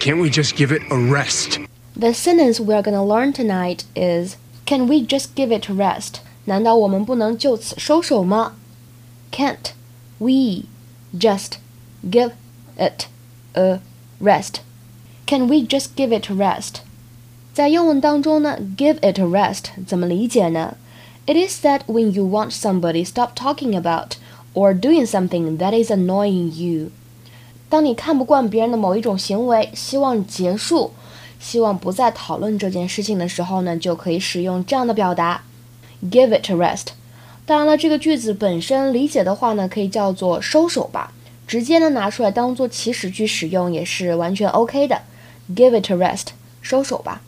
Can't we just give it a rest? The sentence we're gonna learn tonight is Can we just give it a rest? 难道我们不能就此收手吗？Can't we just give it a rest? Can we just give it a rest? 在英文当中呢，give it a rest 怎么理解呢？It is that when you want somebody stop talking about or doing something that is annoying you。 当你看不惯别人的某一种行为，希望结束，希望不再讨论这件事情的时候呢，就可以使用这样的表达，give it a rest。当然了，这个句子本身理解的话呢，可以叫做收手吧，直接呢拿出来当做祈使句使用也是完全 OK 的。Give it a rest，收手吧。